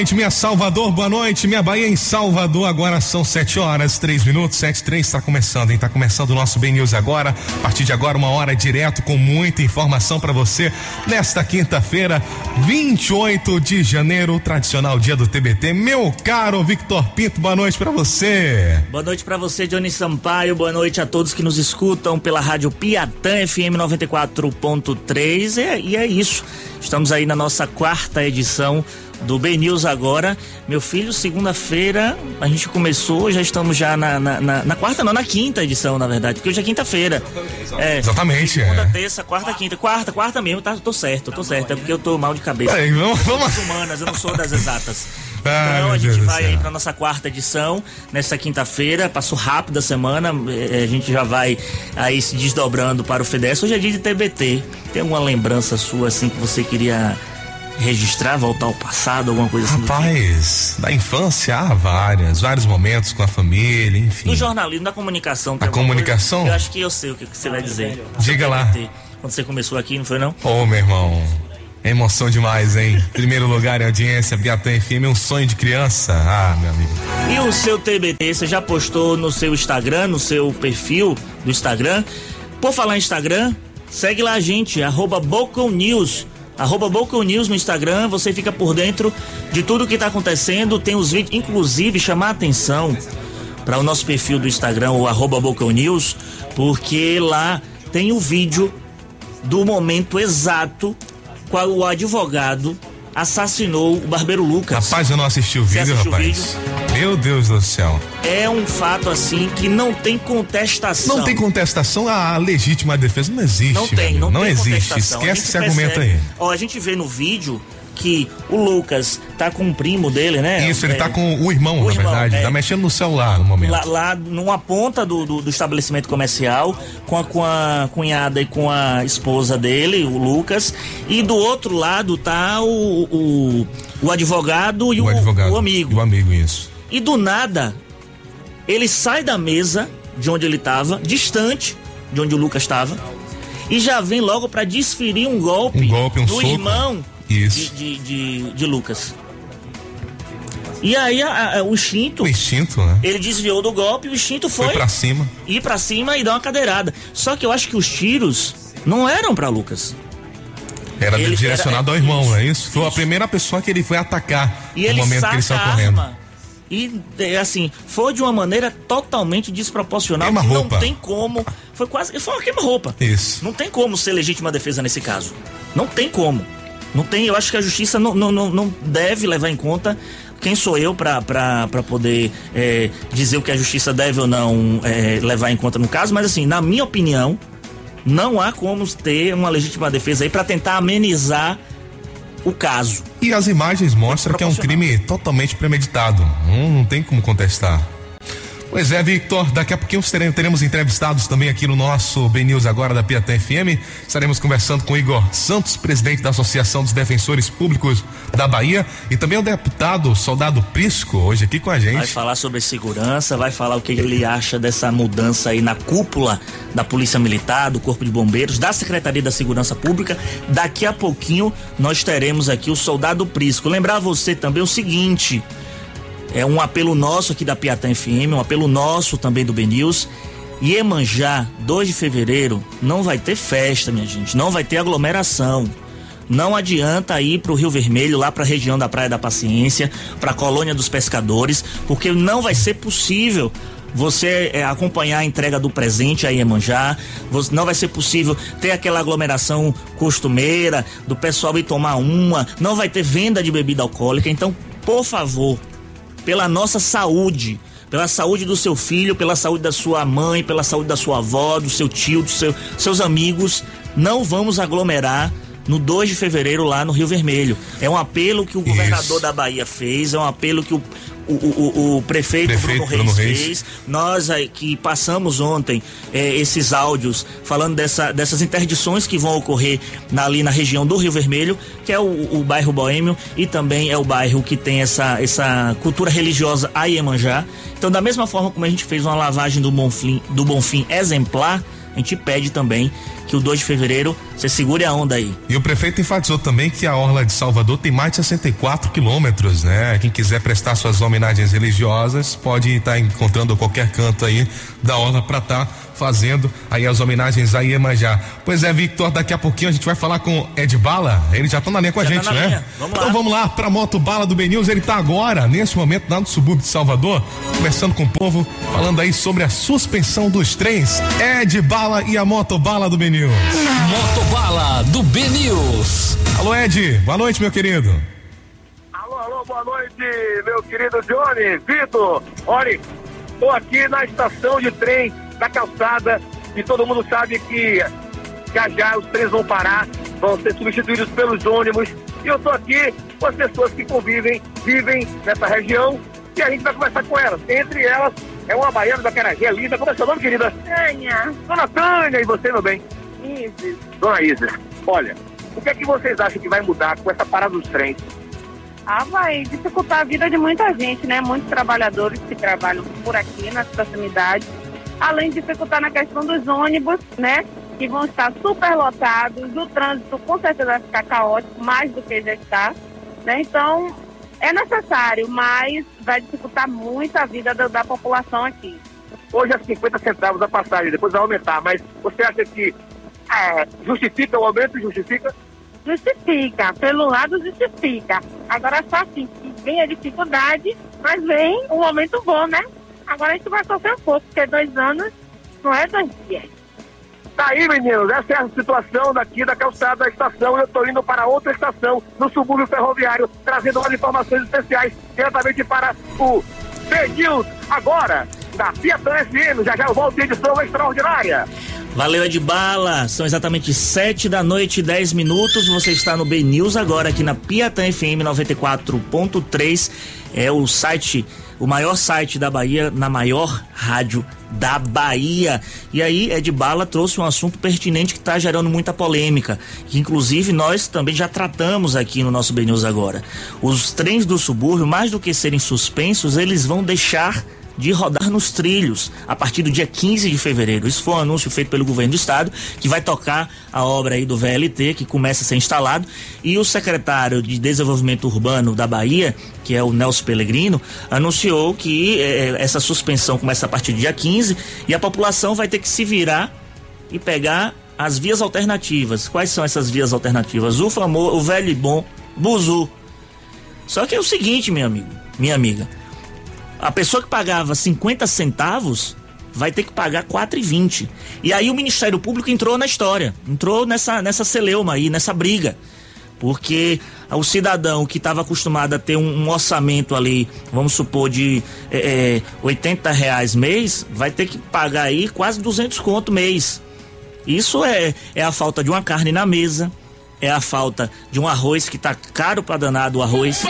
noite, minha Salvador, boa noite, minha Bahia em Salvador. Agora são 7 horas, 3 minutos, 7 3 está começando, hein? Tá começando o nosso Ben News agora. A partir de agora, uma hora direto com muita informação para você nesta quinta-feira, 28 de janeiro, tradicional dia do TBT. Meu caro Victor Pinto, boa noite para você. Boa noite para você, Johnny Sampaio. Boa noite a todos que nos escutam pela Rádio Piatã FM 94.3. E, e é isso. Estamos aí na nossa quarta edição do Ben News agora. Meu filho, segunda-feira a gente começou, já estamos já na, na, na, na, quarta, não, na quinta edição, na verdade, porque hoje é quinta-feira. É, Exatamente. Segunda, é. terça, quarta, quinta. Quarta, quarta mesmo, tá, tô certo, tô certo. É porque eu tô mal de cabeça. Aí, vamos, vamos. humanas, eu não sou das exatas. Ah, então a gente vai aí pra nossa quarta edição, nessa quinta-feira, passou rápido a semana, eh, a gente já vai aí se desdobrando para o FEDES. Hoje é dia de TBT. Tem alguma lembrança sua assim que você queria registrar, voltar ao passado, alguma coisa assim? tipo? Rapaz, da infância há várias, vários momentos com a família, enfim. Do jornalismo, da comunicação. tem A alguma comunicação? coisa? Eu acho que eu sei o que, que você vai dizer. Diga lá. TBT. Quando você começou aqui, não foi não? Ô, meu irmão, é emoção demais, hein? Primeiro lugar em audiência, Biatã FM, um sonho de criança. Ah, meu amigo. E o seu TBT, você já postou no seu Instagram, no seu perfil do Instagram? Por falar em Instagram, segue lá a gente, arroba Bocon News. Arroba News no Instagram, você fica por dentro de tudo que tá acontecendo, tem os vídeos, inclusive chamar a atenção para o nosso perfil do Instagram, o arroba News, porque lá tem o vídeo do momento exato qual o advogado assassinou o barbeiro Lucas. Rapaz, eu não assisti o vídeo, assistiu o rapaz. Meu Deus do céu. é um fato assim que não tem contestação. Não tem contestação à legítima defesa. Não existe. Não tem, não, não tem existe. contestação. A Esquece esse argumento aí. percebe- Ó, a gente vê no vídeo que o Lucas tá com um primo dele, né? Isso, ele É, tá com o irmão, o na irmão, verdade. é. Tá mexendo no celular no momento. Lá, lá numa ponta do, do, do estabelecimento comercial, com a, com a cunhada e com a esposa dele, o Lucas, e do outro lado tá o, o, o advogado e o, o advogado. o amigo. E o amigo, isso. E do nada, ele sai da mesa de onde ele estava, distante de onde o Lucas estava, e já vem logo para desferir um golpe, Um golpe, um no soco. irmão de, de, de, de Lucas. E aí a- a- o instinto, O instinto, né? ele desviou do golpe, o instinto foi, Foi pra cima. ir para cima e dar uma cadeirada. Só que eu acho que os tiros não eram para Lucas. Era Ele- direcionado era- ao irmão, isso, é isso? Foi a primeira pessoa que ele foi atacar E no momento que ele saiu correndo. arma. E é, assim, foi de uma maneira totalmente desproporcional. que Queima-roupa. Não tem como. Foi quase. Foi uma queima-roupa. Isso. Não tem como ser legítima defesa nesse caso. Não tem como. Não tem. Eu acho que a justiça não, não, não, não deve levar em conta. Quem sou eu pra poder é, dizer o que a justiça deve ou não é, levar em conta no caso, mas assim, na minha opinião, não há como ter uma legítima defesa aí pra tentar amenizar o caso. E as imagens mostram que é um crime totalmente premeditado. Não, não tem como contestar. Pois é, Victor, daqui a pouquinho teremos, entrevistados também aqui no nosso Ben News agora da Piatã FM. Estaremos conversando com Igor Santos, presidente da Associação dos Defensores Públicos da Bahia, e também o deputado Soldado Prisco, hoje aqui com a Vai gente. falar sobre segurança, vai falar o que ele acha dessa mudança aí na cúpula da Polícia Militar, do Corpo de Bombeiros, da Secretaria da Segurança Pública. Daqui a pouquinho nós teremos aqui o soldado Prisco. Lembrar você também o seguinte: é um apelo nosso aqui da Piatã FM, um apelo nosso também do BNews. Iemanjá, 2 de fevereiro, não vai ter festa, minha gente, não vai ter aglomeração. Não adianta ir para o Rio Vermelho, lá para a região da Praia da Paciência, para a colônia dos pescadores, porque não vai ser possível você é, acompanhar a entrega do presente a Iemanjá, você- não vai ser possível ter aquela aglomeração costumeira do pessoal ir tomar uma, não vai ter venda de bebida alcoólica, então, por favor, pela nossa saúde, pela saúde do seu filho, pela saúde da sua mãe, pela saúde da sua avó, do seu tio, dos seu, seus amigos, não vamos aglomerar no 2 de fevereiro lá no Rio Vermelho. É um apelo que o governador da Bahia fez, é um apelo que o, o, o, o prefeito, Prefeito Bruno, Reis Bruno Reis. fez. Nós aí que passamos ontem eh, esses áudios falando dessa, dessas interdições que vão ocorrer na- ali na região do Rio Vermelho, que é o, o bairro Boêmio e também é o bairro que tem essa, essa cultura religiosa a Iemanjá. Então, da mesma forma como a gente fez uma lavagem do Bonfim, do Bonfim exemplar, a gente pede também que o 2 de fevereiro você segure a onda aí. E o prefeito enfatizou também que a Orla de Salvador tem mais de 64 quilômetros, né? Quem quiser prestar suas homenagens religiosas pode estar tá encontrando qualquer canto aí da Orla para estar tá fazendo aí as homenagens a Iemanjá. Pois é, Victor, daqui a pouquinho a gente vai falar com Ed Bala, ele já tá na linha com já a tá gente, tá né? Vamos então lá. vamos lá pra Moto Bala do Benils, ele tá agora, nesse momento, lá no subúrbio de Salvador, conversando com o povo, falando aí sobre a suspensão dos trens. Ed Bala e a Moto Bala do Benils. Moto Bala do Benils. Alô, Ed, boa noite, meu querido. Alô, alô, boa noite, meu querido Johnny, Vitor. Olha, tô aqui na estação de trem da calçada e todo mundo sabe que já já os trens vão parar, vão ser substituídos pelos ônibus. E eu estou aqui com as pessoas que convivem, vivem nessa região e a gente vai conversar com elas. Entre elas é uma baiana da Carajé linda. Como é seu nome, querida? Tânia. Dona Tânia, e você, meu bem? Isis. Dona Isis, olha, o que é que vocês acham que vai mudar com essa parada dos trens? Ah, vai dificultar a vida de muita gente, né? Muitos trabalhadores que trabalham por aqui nas proximidades além de dificultar na questão dos ônibus, né? Que vão estar superlotados, o trânsito com certeza vai ficar caótico, mais do que já está. Né? Então, é necessário, mas vai dificultar muito a vida da, da população aqui. Hoje é 50 centavos a passagem, depois vai aumentar, mas você acha que é, justifica o aumento? Justifica? Justifica, pelo lado justifica. Agora só assim, vem a dificuldade, mas vem um aumento bom, né? Agora a gente vai sofrer um pouco, porque dois anos não é dois dias. Tá aí, meninos, essa é a situação daqui da calçada da estação. Eu estou indo para outra estação no subúrbio ferroviário, trazendo umas informações especiais diretamente para o B-News agora, da Piatã FM. Já já eu volto em edição extraordinária. Valeu, Edbala. São exatamente sete da noite e dez minutos. Você está no B News agora aqui na Piatã FM 94.3. É o site o maior site da Bahia, na maior rádio da Bahia. E aí, Ed Bala trouxe um assunto pertinente que está gerando muita polêmica, que inclusive nós também já tratamos aqui no nosso BNews agora. Os trens do subúrbio, mais do que serem suspensos, eles vão deixar de rodar nos trilhos a partir do dia 15 de fevereiro. Isso foi um anúncio feito pelo governo do estado, que vai tocar a obra aí do VLT, que começa a ser instalado, e o secretário de Desenvolvimento Urbano da Bahia, que é o Nelson Pellegrino, anunciou que eh, essa suspensão começa a partir do dia 15 e a população vai ter que se virar e pegar as vias alternativas. Quais são essas vias alternativas? O famoso, o velho e bom Buzu. Só que é o seguinte, meu amigo, minha amiga, a pessoa que pagava 50 centavos vai ter que pagar 4,20. E aí o Ministério Público entrou na história, entrou nessa, nessa celeuma aí, nessa briga. Porque o cidadão que estava acostumado a ter um, um, orçamento ali, vamos supor, de é, é, 80 reais mês, vai ter que pagar aí quase 200 conto mês. Isso é, é a falta de uma carne na mesa, é a falta de um arroz que tá caro para danado o arroz.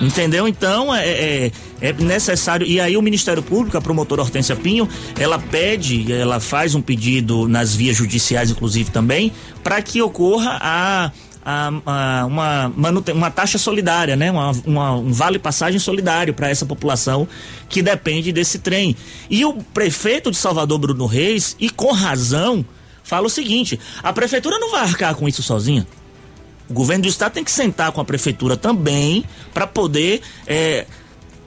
Entendeu? Então é, é, é, necessário. E aí o Ministério Público, a promotora Hortência Pinho, ela pede, ela faz um pedido nas vias judiciais, inclusive também, para que ocorra a a, a, uma, uma taxa solidária, né? Uma, uma, um vale passagem solidário para essa população que depende desse trem. E o prefeito de Salvador, Bruno Reis, e com razão, fala o seguinte: a prefeitura não vai arcar com isso sozinha. O governo do estado tem que sentar com a prefeitura também para poder é,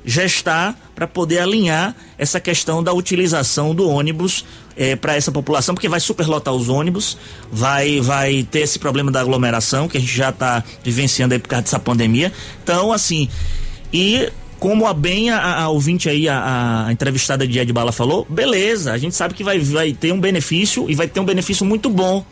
gestar, para poder alinhar essa questão da utilização do ônibus é, para essa população, porque vai superlotar os ônibus, vai, vai ter esse problema da aglomeração que a gente já está vivenciando aí por causa dessa pandemia. Então, assim, e como a bem a, a ouvinte aí, a, a, entrevistada de Ed Bala falou, beleza, a gente sabe que vai, vai ter um benefício e vai ter um benefício muito bom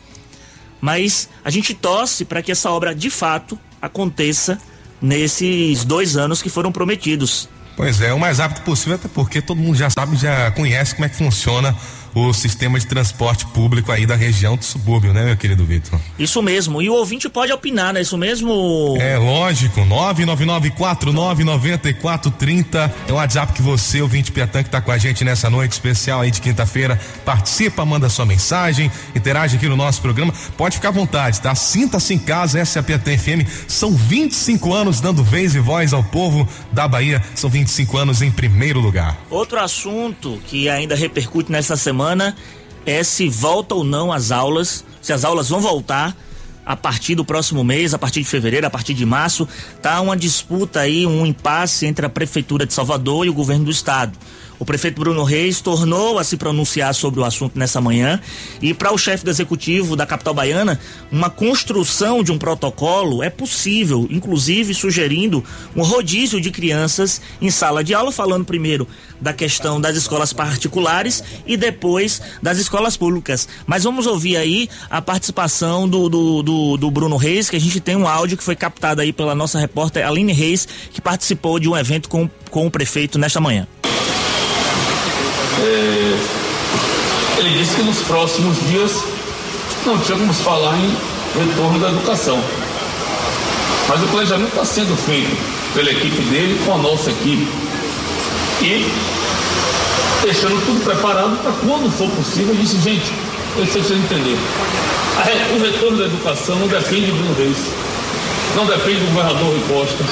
mas a gente torce para que essa obra de fato aconteça nesses dois anos que foram prometidos. Pois é, o mais rápido possível, até porque todo mundo já sabe, já conhece como é que funciona o sistema de transporte público aí da região do subúrbio, né, meu querido Vitor? Isso mesmo. E o ouvinte pode opinar, né? Isso mesmo? É, lógico. 999499430 é o WhatsApp que você, ouvinte Piatã, que tá com a gente nessa noite especial aí de quinta-feira, participa, manda sua mensagem, interage aqui no nosso programa. Pode ficar à vontade, tá? Sinta-se em casa, essa é a Piatã FM. São 25 anos dando vez e voz ao povo da Bahia. São 25 anos em primeiro lugar. Outro assunto que ainda repercute nessa semana semana é se volta ou não as aulas, se as aulas vão voltar a partir do próximo mês, a partir de fevereiro, a partir de março, tá uma disputa aí, um impasse entre a prefeitura de Salvador e o governo do estado. O prefeito Bruno Reis tornou a se pronunciar sobre o assunto nessa manhã e para o chefe do executivo da capital baiana, uma construção de um protocolo é possível, inclusive sugerindo um rodízio de crianças em sala de aula, falando primeiro da questão das escolas particulares e depois das escolas públicas. Mas vamos ouvir aí a participação do, do, do, do Bruno Reis, que a gente tem um áudio que foi captado aí pela nossa repórter Aline Reis, que participou de um evento com, com o prefeito nesta manhã. É, ele disse que nos próximos dias não tínhamos falar em retorno da educação. Mas o planejamento está sendo feito pela equipe dele com a nossa equipe. E deixando tudo preparado para quando for possível, eu disse, gente, eu sei entender. O retorno da educação não depende do Reis, não depende do governador Rui Costa,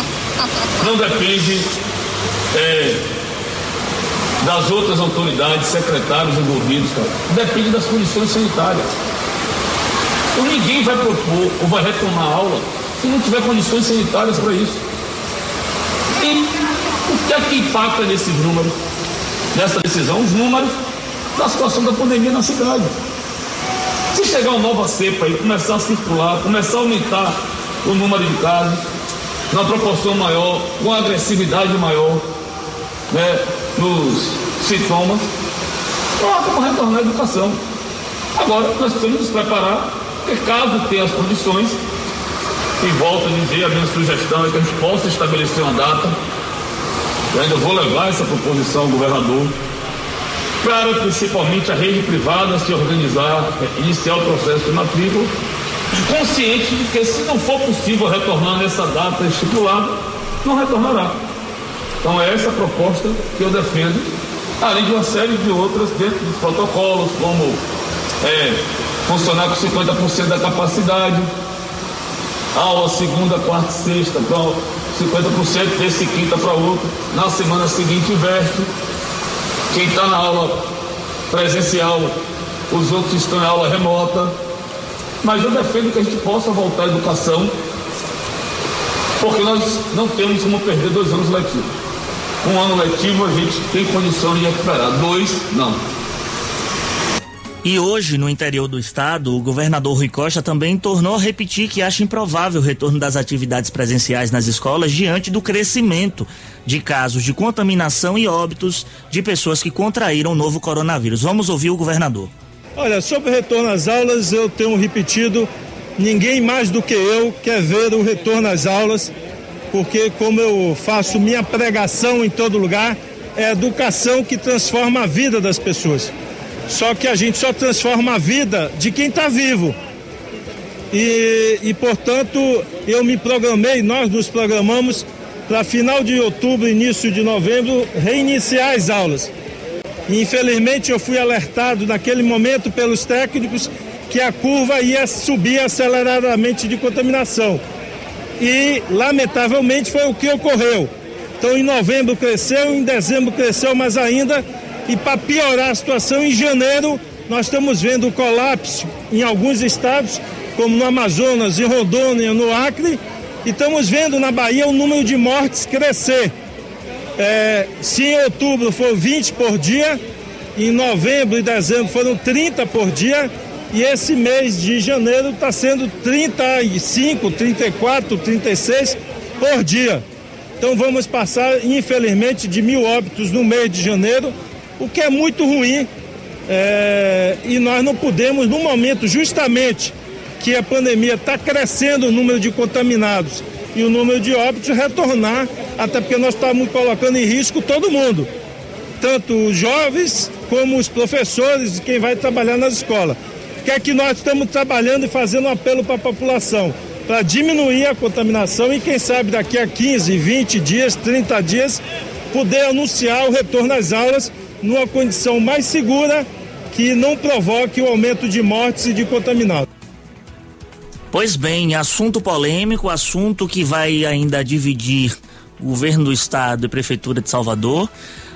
não depende é, das outras autoridades, secretários envolvidos, cara. Depende das condições sanitárias. Então ninguém vai propor ou vai retomar a aula se não tiver condições sanitárias para isso. E o que é que impacta nesses números, nessa decisão? Os números da situação da pandemia na cidade. Se chegar uma nova cepa e começar a circular, começar a aumentar o número de casos, numa proporção maior, com agressividade maior, né, nos sintomas, para como retornar à educação. Agora, nós precisamos nos preparar, porque caso tenha as condições, e volto a dizer, a minha sugestão é que a gente possa estabelecer uma data, eu ainda vou levar essa proposição ao governador, para principalmente a rede privada se organizar, iniciar o processo de matrícula, consciente de que se não for possível retornar nessa data estipulada, não retornará. Então é essa proposta que eu defendo, além de uma série de outras dentro dos protocolos, como é, funcionar com 50% da capacidade, aula segunda, quarta e sexta, então 50% desse quinta para outra, na semana seguinte inverte. Quem está na aula presencial, os outros estão em aula remota. Mas eu defendo que a gente possa voltar à educação, porque nós não temos como perder dois anos letivos. Um ano letivo a gente tem condição de recuperar, dois, não. E hoje, no interior do estado, o governador Rui Costa também tornou a repetir que acha improvável o retorno das atividades presenciais nas escolas diante do crescimento de casos de contaminação e óbitos de pessoas que contraíram o novo coronavírus. Vamos ouvir o governador. Olha, sobre o retorno às aulas, eu tenho repetido, ninguém mais do que eu quer ver o retorno às aulas porque como eu faço minha pregação em todo lugar, é educação que transforma a vida das pessoas. Só que a gente só transforma a vida de quem está vivo. E, e, portanto, eu me programei, nós nos programamos para final de outubro, início de novembro, reiniciar as aulas. E, infelizmente, eu fui alertado naquele momento pelos técnicos que a curva ia subir aceleradamente de contaminação e, lamentavelmente, foi o que ocorreu. Então, em novembro cresceu, em dezembro cresceu mais ainda, e para piorar a situação, em janeiro, nós estamos vendo o colapso em alguns estados, como no Amazonas, em Rondônia, no Acre, e estamos vendo na Bahia o número de mortes crescer. É, se em outubro for 20 por dia, em novembro e dezembro foram 30 por dia, e esse mês de janeiro está sendo 35, 34, 36 por dia. Então vamos passar, infelizmente, de mil óbitos no mês de janeiro, o que é muito ruim. É, e nós não podemos, no momento justamente que a pandemia está crescendo o número de contaminados e o número de óbitos, retornar, até porque nós estamos colocando em risco todo mundo, tanto os jovens como os professores e quem vai trabalhar nas escolas que é que nós estamos trabalhando e fazendo um apelo para a população, para diminuir a contaminação e quem sabe daqui a 15, 20 dias, 30 dias, poder anunciar o retorno às aulas numa condição mais segura que não provoque o aumento de mortes e de contaminados. Pois bem, assunto polêmico, assunto que vai ainda dividir governo do estado e prefeitura de Salvador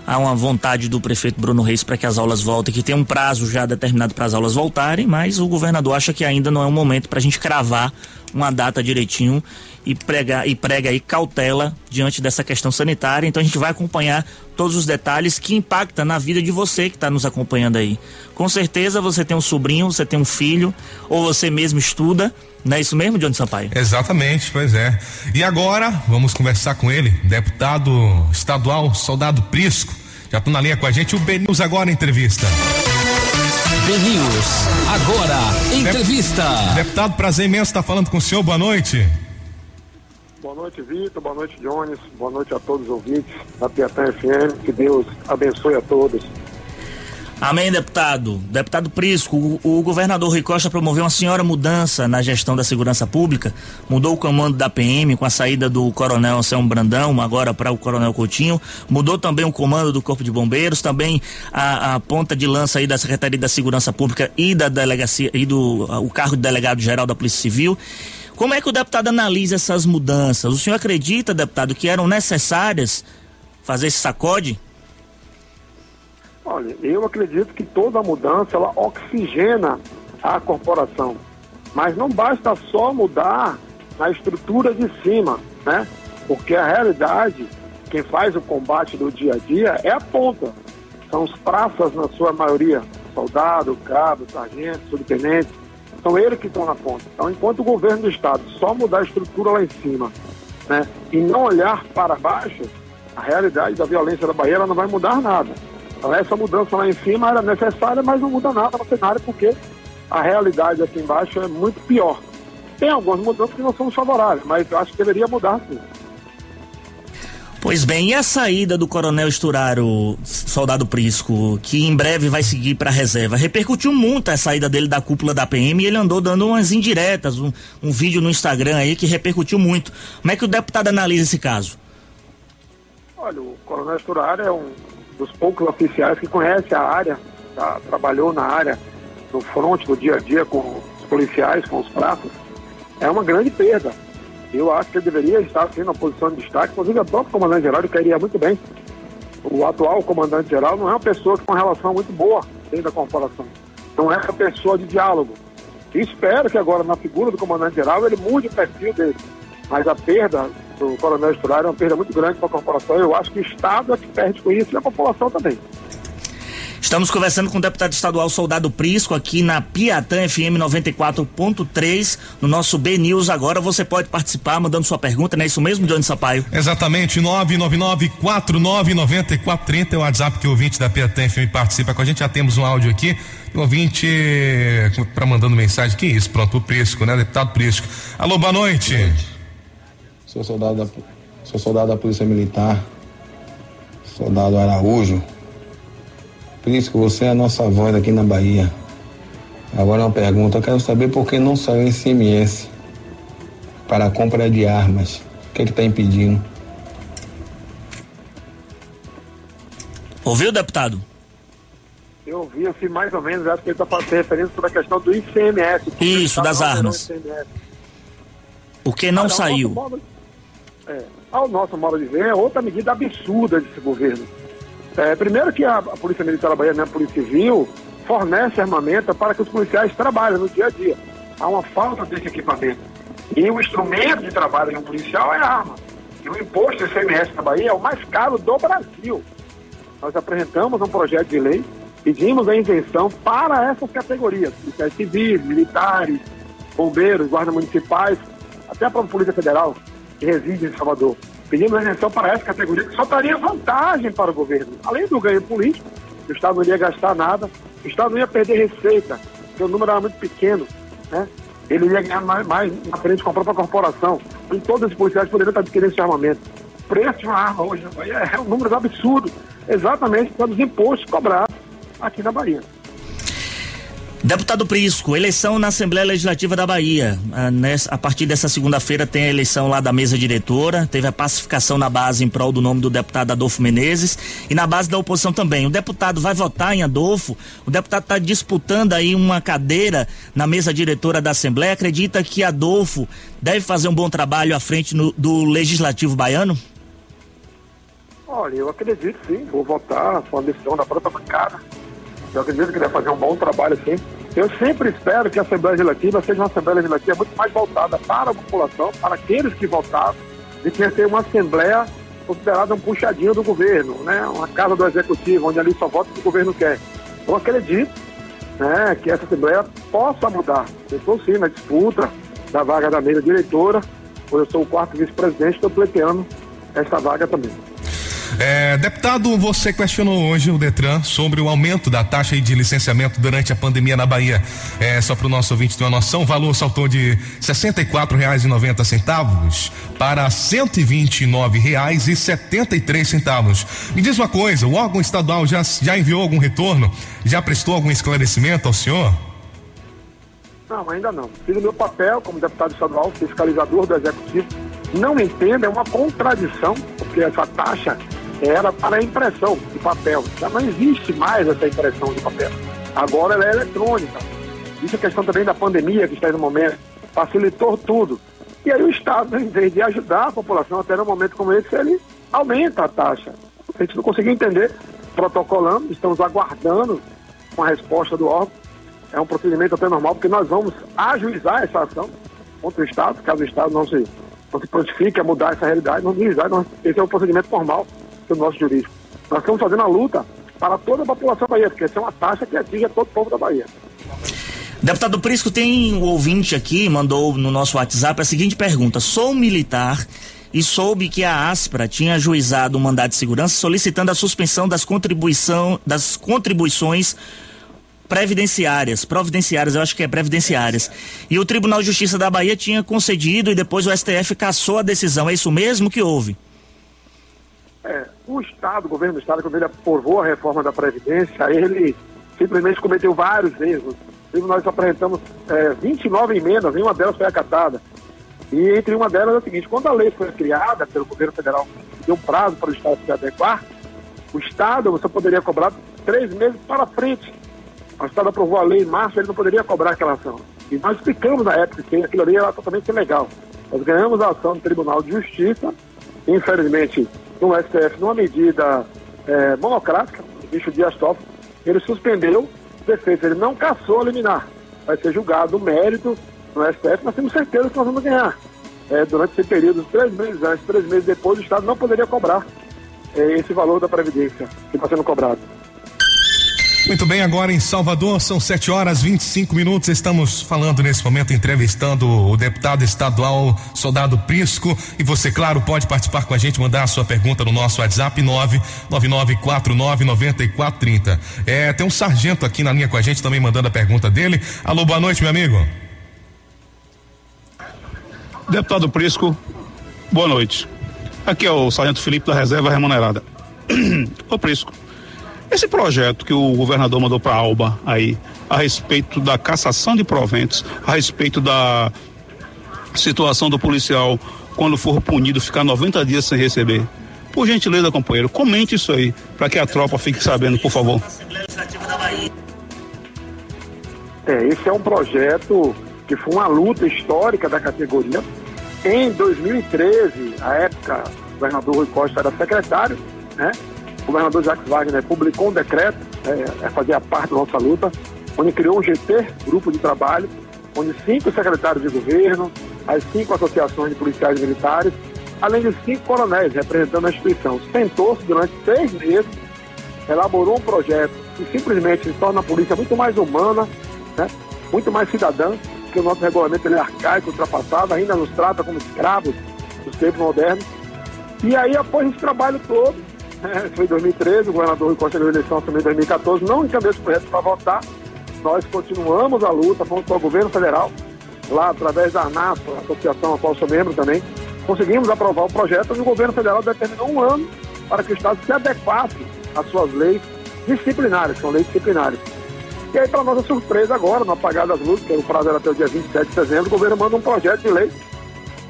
há uma vontade do prefeito Bruno Reis para que as aulas voltem, que tem um prazo já determinado para as aulas voltarem, mas o governador acha que ainda não é o momento para a gente cravar uma data direitinho e prega, e prega aí cautela diante dessa questão sanitária. Então a gente vai acompanhar todos os detalhes que impactam na vida de você que está nos acompanhando aí. Com certeza você tem um sobrinho, você tem um filho, ou você mesmo estuda. Não é isso mesmo, Johnny Sampaio? Exatamente, pois é. E agora vamos conversar com ele, deputado estadual, soldado Prisco. Já estou na linha com a gente, o Benils agora entrevista. News. Agora, entrevista. Deputado, prazer imenso estar falando com o senhor. Boa noite. Boa noite, Vitor. Boa noite, Jones. Boa noite a todos os ouvintes da Piatã FM. Que Deus abençoe a todos. Amém, deputado. Deputado Prisco, o, governador Rui Costa promoveu uma senhora mudança na gestão da segurança pública, mudou o comando da PM com a saída do coronel Anselmo Brandão, agora para o coronel Coutinho, mudou também o comando do Corpo de Bombeiros, também a, a ponta de lança aí da Secretaria da Segurança Pública e da delegacia e do o cargo de delegado geral da Polícia Civil. Como é que o deputado analisa essas mudanças? O senhor acredita, deputado, que eram necessárias fazer esse sacode? Olha, eu acredito que toda mudança ela oxigena a corporação. Mas não basta só mudar na estrutura de cima, né? Porque a realidade, quem faz o combate do dia a dia é a ponta. São os praças, na sua maioria, soldado, cabo, sargento, subtenente, são eles que estão na ponta. Então, enquanto o governo do Estado só mudar a estrutura lá em cima, né, e não olhar para baixo, a realidade da violência da Bahia não vai mudar nada. Então, essa mudança lá em cima era necessária, mas não muda nada no cenário, porque a realidade aqui embaixo é muito pior. Tem algumas mudanças que não são favoráveis, mas eu acho que deveria mudar sim. Pois bem, e a saída do Coronel Esturaro, soldado Prisco, que em breve vai seguir para a reserva, repercutiu muito a saída dele da cúpula da PM e ele andou dando umas indiretas, um, um vídeo no Instagram aí que repercutiu muito. Como é que o deputado analisa esse caso? Olha, o Coronel Esturaro é um dos poucos oficiais que conhece a área, tá, trabalhou na área, no fronte, do dia a dia com os policiais, com os pratos, é uma grande perda. Eu acho que ele deveria estar sendo na posição de destaque, inclusive o próprio comandante-geral ele queria muito bem. O atual comandante-geral não é uma pessoa que tem uma relação muito boa dentro da corporação. Não é uma pessoa de diálogo. E espero que agora, na figura do comandante-geral, ele mude o perfil dele. Mas a perda do coronel Esturário é uma perda muito grande para a corporação. Eu acho que o Estado é que perde com isso e a população também. Estamos conversando com o deputado estadual Soldado Prisco aqui na Piatã FM 94.3 no nosso B News. Agora você pode participar mandando sua pergunta, não é isso mesmo, Johnny Sampaio? Exatamente, 999-499430 é o WhatsApp que o ouvinte da Piatã FM participa com a gente. Já temos um áudio aqui. O ouvinte para mandando mensagem. Que isso? Pronto, o Prisco, né? Deputado Prisco. Alô, boa noite. Boa noite. Sou soldado da, sou soldado da Polícia Militar, soldado Araújo. Prisco, você é a nossa voz aqui na Bahia. Agora uma pergunta, eu quero saber por que não saiu ICMS para a compra de armas. O que é está impedindo? Ouviu, deputado? Eu ouvi assim mais ou menos, acho que ele está fazendo referência sobre a questão do ICMS. Isso, das armas. Por que não ah, saiu? É, ao nosso modo de ver, é outra medida absurda desse governo é, primeiro que a, a, Polícia Militar da Bahia, né, a Polícia Civil, fornece armamento para que os policiais trabalhem no dia a dia. Há uma falta desse equipamento. E o instrumento de trabalho de um policial é a arma. E o imposto ICMS na Bahia é o mais caro do Brasil. Nós apresentamos um projeto de lei, pedimos a isenção para essas categorias, policiais civis, militares, bombeiros, guardas municipais, até a própria Polícia Federal, que reside em Salvador. Pedimos isenção para essa categoria, que só traria vantagem para o governo. Além do ganho político, o Estado não ia gastar nada, o Estado não ia perder receita, porque o número era muito pequeno, né? Ele ia ganhar mais, mais na frente com a própria corporação. E todos os policiais poderiam estar adquirindo esse armamento. O preço de uma arma hoje Bahia é um número absurdo, exatamente dos impostos cobrados aqui na Bahia. Deputado Prisco, eleição na Assembleia Legislativa da Bahia. A, nessa, a partir dessa segunda-feira tem a eleição lá da mesa diretora. Teve a pacificação na base em prol do nome do deputado Adolfo Menezes e na base da oposição também. O deputado vai votar em Adolfo. O deputado está disputando aí uma cadeira na mesa diretora da Assembleia. Acredita que Adolfo deve fazer um bom trabalho à frente no, do Legislativo baiano? Olha, eu acredito sim, vou votar com a decisão da própria bancada. Eu acredito que deve fazer um bom trabalho sim. Eu sempre espero que a Assembleia Legislativa seja uma Assembleia Legislativa muito mais voltada para a população, para aqueles que votaram, e que ser uma Assembleia considerada um puxadinho do governo, né? uma casa do Executivo, onde ali só vota o que o governo quer. Eu acredito né, que essa Assembleia possa mudar. Eu estou sim na disputa da vaga da mesa diretora, eu sou o quarto vice-presidente, estou pleiteando essa vaga também. É, deputado, você questionou hoje o Detran sobre o aumento da taxa de licenciamento durante a pandemia na Bahia. É, só para o nosso ouvinte ter uma noção, o valor saltou de R$ 64,90 para R$ 129,73. Me diz uma coisa, o órgão estadual já, já enviou algum retorno? Já prestou algum esclarecimento ao senhor? Não, ainda não. Fiz o meu papel como deputado estadual, fiscalizador do Executivo. Não entendo, é uma contradição, porque essa taxa era para impressão de papel. Já não existe mais essa impressão de papel. Agora ela é eletrônica. Isso é questão também da pandemia que está no momento. Facilitou tudo. E aí o Estado, em vez de ajudar a população até no momento como esse, ele aumenta a taxa. A gente não conseguiu entender, protocolamos, estamos aguardando uma resposta do órgão. É um procedimento até normal, porque nós vamos ajuizar essa ação contra o Estado, caso o Estado não se, não se prontifique a mudar essa realidade, não ajuizar, esse é um procedimento formal do nosso jurídico. Nós estamos fazendo a luta para toda a população da Bahia, porque essa é uma taxa que atinge todo o povo da Bahia. Deputado Prisco, tem um ouvinte aqui, mandou no nosso WhatsApp a seguinte pergunta: Sou militar e soube que a Aspra tinha ajuizado um mandado de segurança solicitando a suspensão das, contribuição, das contribuições previdenciárias, providenciárias, eu acho que é previdenciárias. E o Tribunal de Justiça da Bahia tinha concedido e depois o STF cassou a decisão. É isso mesmo que houve? É, o Estado, o governo do Estado, quando ele aprovou a reforma da Previdência, ele simplesmente cometeu vários erros. Nós apresentamos é, 29 emendas, nenhuma delas foi acatada. E entre uma delas é o seguinte, quando a lei foi criada pelo governo federal, deu um prazo para o Estado se adequar, o Estado você poderia cobrar três meses para frente. O Estado aprovou a lei em março, ele não poderia cobrar aquela ação. E nós explicamos na época que aquilo ali era totalmente ilegal. Nós ganhamos a ação do Tribunal de Justiça, infelizmente no STF, numa medida é, monocrática, o bicho Dias Toffoli, ele suspendeu o defeito, ele não caçou a liminar. Vai ser julgado o mérito no STF, nós temos certeza que nós vamos ganhar. É, durante esse período, três meses antes, três meses depois, o Estado não poderia cobrar é, esse valor da Previdência que está sendo cobrado. Muito bem, agora em Salvador são 7 horas 25 minutos. Estamos falando nesse momento, entrevistando o deputado estadual Soldado Prisco. E você, claro, pode participar com a gente, mandar a sua pergunta no nosso WhatsApp 999499430. É, tem um sargento aqui na linha com a gente também mandando a pergunta dele. Alô, boa noite, meu amigo. Deputado Prisco, boa noite. Aqui é o Sargento Felipe da Reserva Remunerada. Ô Prisco, esse projeto que o governador mandou para a Alba aí, a respeito da cassação de proventos, a respeito da situação do policial quando for punido ficar 90 dias sem receber. Por gentileza, companheiro, comente isso aí, para que a tropa fique sabendo, por favor. É, esse é um projeto que foi uma luta histórica da categoria. Em 2013, a época, o governador Rui Costa era secretário, né? O governador Jacques Wagner publicou um decreto, é, é fazia parte da nossa luta, onde criou um GT, Grupo de Trabalho, onde cinco secretários de governo, as cinco associações de policiais militares, além de cinco coronéis representando a instituição, sentou-se durante seis meses, elaborou um projeto que simplesmente torna a polícia muito mais humana, né, muito mais cidadã, porque o nosso regulamento ele é arcaico, ultrapassado, ainda nos trata como escravos dos tempos modernos. E aí, após esse trabalho todo, foi em 2013, o governador ganhou a eleição também em 2014, não encaminhou esse projeto para votar. Nós continuamos a luta, fomos para o governo federal, lá através da ANAP, a associação a qual sou membro também, conseguimos aprovar o projeto e o governo federal determinou um ano para que o Estado se adequasse às suas leis disciplinares, são leis disciplinares. E aí, para nossa surpresa agora, no apagar das luzes, que o prazo era até o dia 27 de dezembro, o governo manda um projeto de lei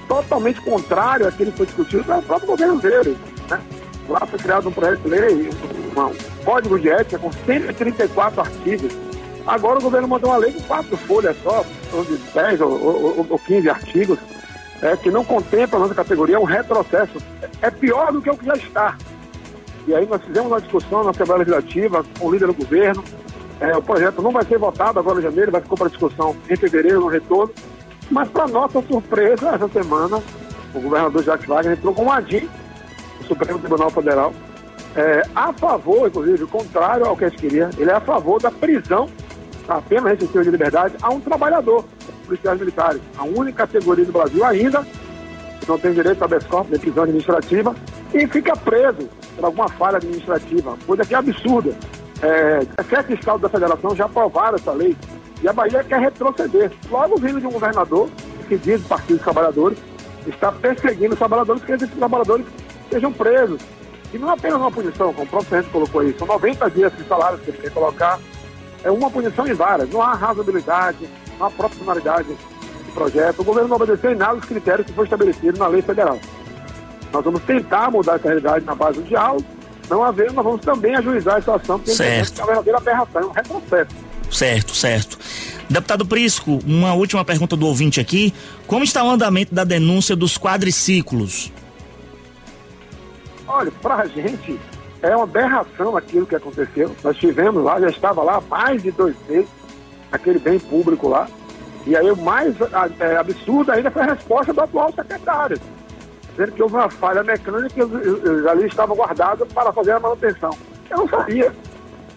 totalmente contrário àquele que foi discutido pelo próprio governo dele. Né? Lá foi criado um projeto de lei, um, código de ética com 134 artigos. Agora o governo mandou uma lei de quatro folhas só, de 10 ou, ou, ou 15 artigos, é, que não contempla a nossa categoria, é um retrocesso. É pior do que o que já está. E aí nós fizemos uma discussão na Assembleia Legislativa com o líder do governo. É, o projeto não vai ser votado agora em janeiro, vai ficar para discussão em fevereiro, no retorno. Mas, para nossa surpresa, essa semana, o governador Jacques Wagner entrou com um ADIM, Supremo Tribunal Federal, é, a favor, inclusive, contrário ao que a gente queria, ele é a favor da prisão, a pena restritiva de liberdade, a um trabalhador, policiais militares, a única categoria do Brasil ainda que não tem direito a habeas corpus, de prisão administrativa, e fica preso por alguma falha administrativa, coisa que é absurda. É, 17 estados da federação já aprovaram essa lei e a Bahia quer retroceder. Logo vindo de um governador que diz Partido dos Trabalhadores, está perseguindo os trabalhadores, que esses trabalhadores sejam presos. E não é apenas uma punição, como o próprio Presidente colocou aí, são 90 dias de salário que ele quer colocar. É uma punição em várias. Não há razoabilidade, não há proporcionalidade do projeto. O governo não obedeceu em nada os critérios que foram estabelecidos na lei federal. Nós vamos tentar mudar essa realidade na base do diálogo. Não haver, nós vamos também ajuizar a situação, porque certo. é uma verdadeira aberração, é um retrocesso. Certo, certo. Deputado Prisco, uma última pergunta do ouvinte aqui. Como está o andamento da denúncia dos quadriciclos? Olha, para a gente é uma aberração aquilo que aconteceu. Nós tivemos lá, já estava lá mais de dois meses, aquele bem público lá. E aí o mais é, absurdo ainda foi a resposta do atual secretário, dizendo que houve uma falha mecânica e ali estavam guardados para fazer a manutenção. Eu não sabia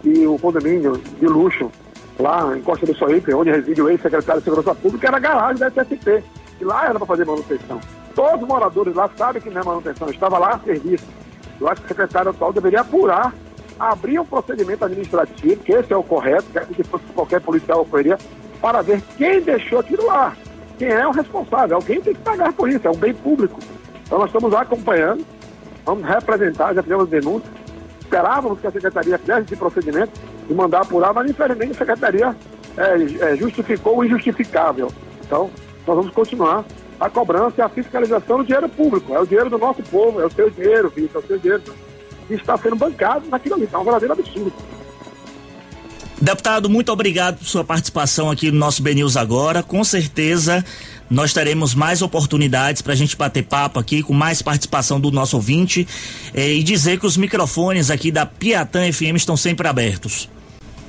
que o condomínio de luxo lá em Costa do Soípe, onde reside o ex-secretário de Segurança Pública, era garagem da SSP. E lá era para fazer manutenção. Todos os moradores lá sabem que é manutenção, estava lá a serviço. Eu acho que o secretário atual deveria apurar, abrir um procedimento administrativo, que esse é o correto, que fosse qualquer policial ocorreria, para ver quem deixou aquilo lá. Quem é o responsável? Alguém tem que pagar por isso, é um bem público. Então nós estamos lá acompanhando, vamos representar, já fizemos denúncia, esperávamos que a secretaria fizesse esse procedimento e mandar apurar, mas infelizmente a secretaria é, é, justificou o injustificável. Então, nós vamos continuar a cobrança e a fiscalização do dinheiro público. É o dinheiro do nosso povo, é o seu dinheiro, Vitor, é o seu dinheiro que está sendo bancado naquilo ali. É um verdadeiro absurdo. Deputado, muito obrigado por sua participação aqui no nosso BNews agora. Com certeza nós teremos mais oportunidades para a gente bater papo aqui com mais participação do nosso ouvinte eh, e dizer que os microfones aqui da Piatã FM estão sempre abertos.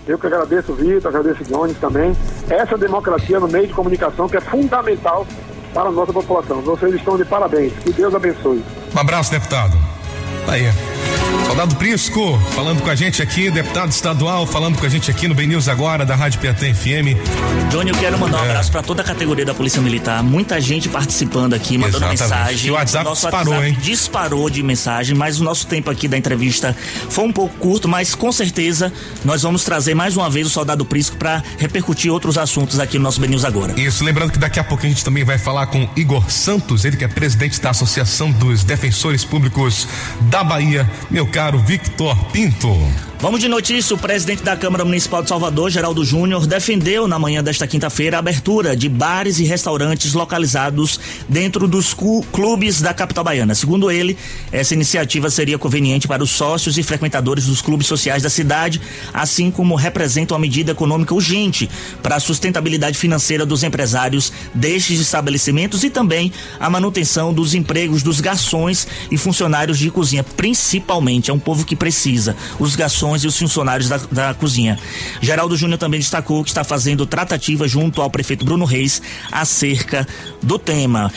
Eu que agradeço, Vitor, agradeço, Jones também. Essa democracia no meio de comunicação que é fundamental para a nossa população. Vocês estão de parabéns. Que Deus abençoe. Um abraço, deputado. Aí. Soldado Prisco, falando com a gente aqui, deputado estadual, falando com a gente aqui no Ben News agora, da Rádio Piatã FM. Johnny, eu quero mandar um é. abraço para toda a categoria da Polícia Militar. Muita gente participando aqui, mandando Exatamente. mensagem. E o WhatsApp nosso disparou, WhatsApp hein? Disparou de mensagem, mas o nosso tempo aqui da entrevista foi um pouco curto, mas com certeza nós vamos trazer mais uma vez o Soldado Prisco para repercutir outros assuntos aqui no nosso Ben News agora. Isso, lembrando que daqui a pouco a gente também vai falar com Igor Santos, ele que é presidente da Associação dos Defensores Públicos da Bahia. Meu caro Victor Pinto. Vamos de notícia. O presidente da Câmara Municipal de Salvador, Geraldo Júnior, defendeu na manhã desta quinta-feira a abertura de bares e restaurantes localizados dentro dos clubes da capital baiana. Segundo ele, essa iniciativa seria conveniente para os sócios e frequentadores dos clubes sociais da cidade, assim como representa uma medida econômica urgente para a sustentabilidade financeira dos empresários destes estabelecimentos e também a manutenção dos empregos dos garçons e funcionários de cozinha, principalmente. É um povo que precisa. Os garçons e os funcionários da, da cozinha. Geraldo Júnior também destacou que está fazendo tratativa junto ao prefeito Bruno Reis acerca do tema.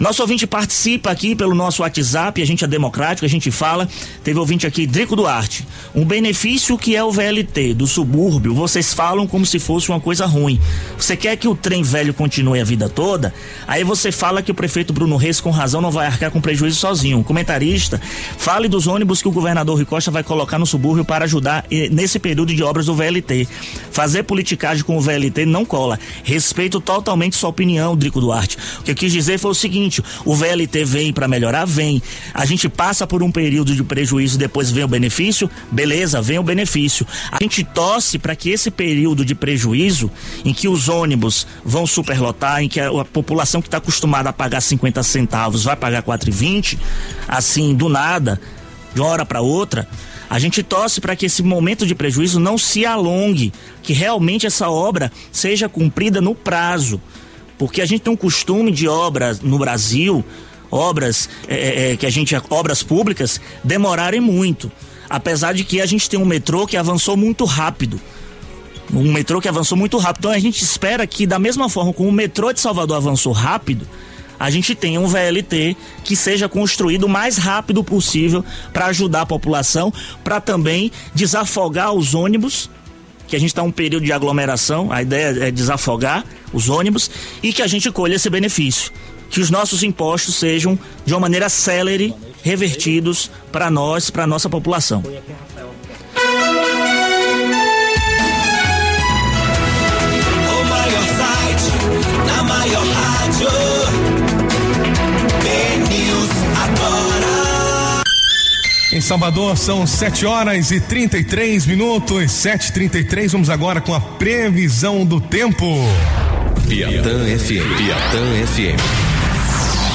Nosso ouvinte participa aqui pelo nosso WhatsApp, a gente é democrático, a gente fala. Teve ouvinte aqui, Drico Duarte. Um benefício que é o VLT do subúrbio, vocês falam como se fosse uma coisa ruim. Você quer que o trem velho continue a vida toda? Aí você fala que o prefeito Bruno Reis, com razão, não vai arcar com prejuízo sozinho. Comentarista, fale dos ônibus que o governador Rui Costa vai colocar no subúrbio para ajudar nesse período de obras do VLT. Fazer politicagem com o VLT não cola. Respeito totalmente sua opinião, Drico Duarte. O que eu quis dizer foi o seguinte o VLT vem para melhorar? Vem. A gente passa por um período de prejuízo, depois vem o benefício? Beleza, vem o benefício. A gente torce para que esse período de prejuízo, em que os ônibus vão superlotar, em que a, a população que está acostumada a pagar 50 centavos vai pagar 4,20, assim, do nada, de uma hora para outra, a gente torce para que esse momento de prejuízo não se alongue, que realmente essa obra seja cumprida no prazo. Porque a gente tem um costume de obras no Brasil, obras é, é, é, que a gente obras públicas demorarem muito. apesar de que a gente tem um metrô que avançou muito rápido. Um metrô que avançou muito rápido. Então a gente espera que, da mesma forma como o metrô de Salvador avançou rápido, a gente tenha um VLT que seja construído o mais rápido possível para ajudar a população, para também desafogar os ônibus, que a gente está um período de aglomeração, a ideia é desafogar os ônibus e que a gente colha esse benefício. Que os nossos impostos sejam, de uma maneira célere, revertidos para nós, para nossa população. Em Salvador são 7 horas e 33 minutos, 7h33. Vamos agora com a previsão do tempo. Piatã FM. Piatã FM.